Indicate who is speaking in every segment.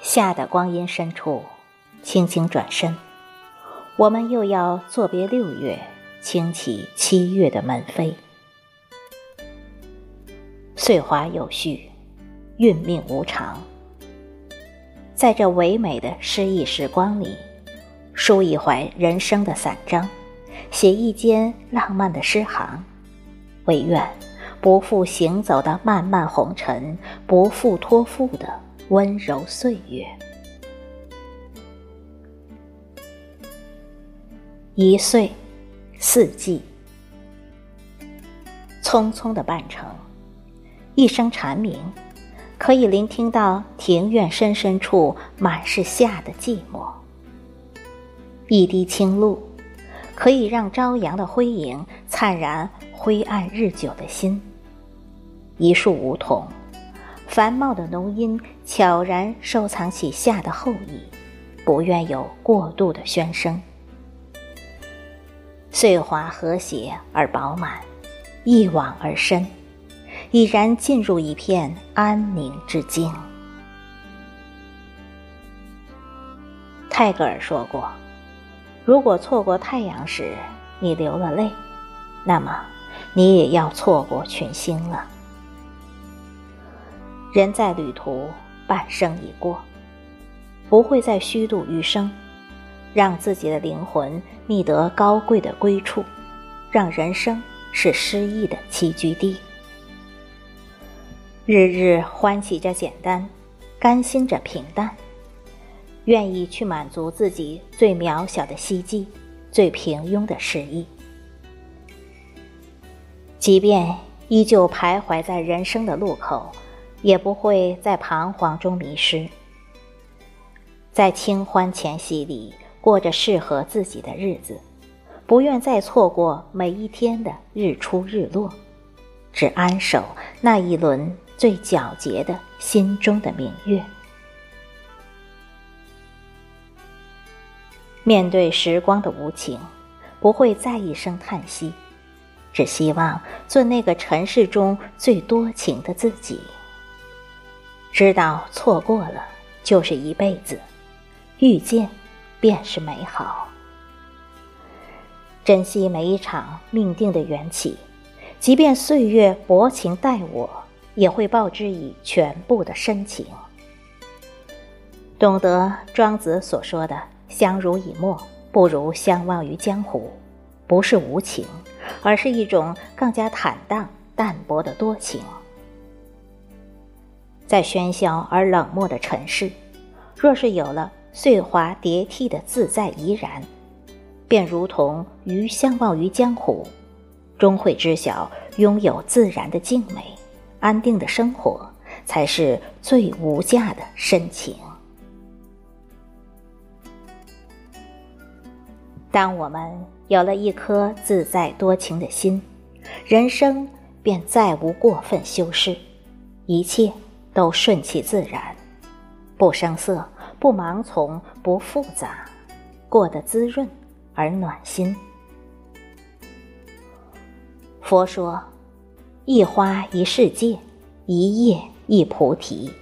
Speaker 1: 夏的光阴深处，轻轻转身，我们又要作别六月，轻启七月的门扉。岁华有序，运命无常。在这唯美的诗意时光里，书一怀人生的散章，写一间浪漫的诗行，唯愿不负行走的漫漫红尘，不负托付的。温柔岁月，一岁，四季，匆匆的半程，一声蝉鸣，可以聆听到庭院深深处满是夏的寂寞；一滴清露，可以让朝阳的辉影灿然灰暗日久的心；一树梧桐。繁茂的浓荫悄然收藏起夏的后意，不愿有过度的喧声。岁华和谐而饱满，一往而深，已然进入一片安宁之境。泰戈尔说过：“如果错过太阳时你流了泪，那么你也要错过群星了。”人在旅途，半生已过，不会再虚度余生，让自己的灵魂觅得高贵的归处，让人生是诗意的栖居地。日日欢喜着简单，甘心着平淡，愿意去满足自己最渺小的希冀，最平庸的诗意。即便依旧徘徊在人生的路口。也不会在彷徨中迷失，在清欢前夕里过着适合自己的日子，不愿再错过每一天的日出日落，只安守那一轮最皎洁的心中的明月。面对时光的无情，不会再一声叹息，只希望做那个尘世中最多情的自己。知道错过了就是一辈子，遇见便是美好。珍惜每一场命定的缘起，即便岁月薄情待我，也会报之以全部的深情。懂得庄子所说的“相濡以沫，不如相忘于江湖”，不是无情，而是一种更加坦荡淡泊的多情。在喧嚣而冷漠的尘世，若是有了碎华叠替的自在怡然，便如同鱼相忘于江湖，终会知晓拥有自然的静美、安定的生活，才是最无价的深情。当我们有了一颗自在多情的心，人生便再无过分修饰，一切。都顺其自然，不生涩，不盲从，不复杂，过得滋润而暖心。佛说：“一花一世界，一叶一菩提。”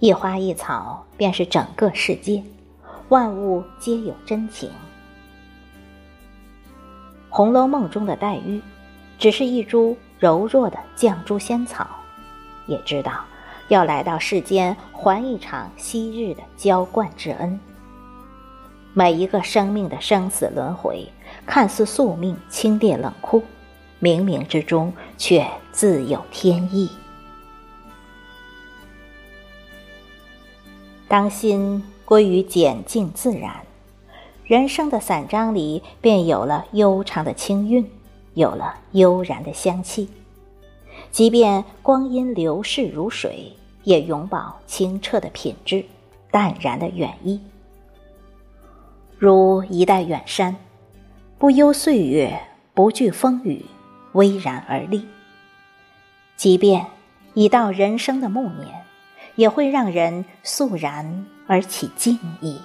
Speaker 1: 一花一草便是整个世界，万物皆有真情。《红楼梦》中的黛玉，只是一株柔弱的绛珠仙草。也知道要来到世间还一场昔日的浇灌之恩。每一个生命的生死轮回，看似宿命清冽冷酷，冥冥之中却自有天意。当心归于简静自然，人生的散章里便有了悠长的清韵，有了悠然的香气。即便光阴流逝如水，也永葆清澈的品质，淡然的远意。如一代远山，不忧岁月，不惧风雨，巍然而立。即便已到人生的暮年，也会让人肃然而起敬意。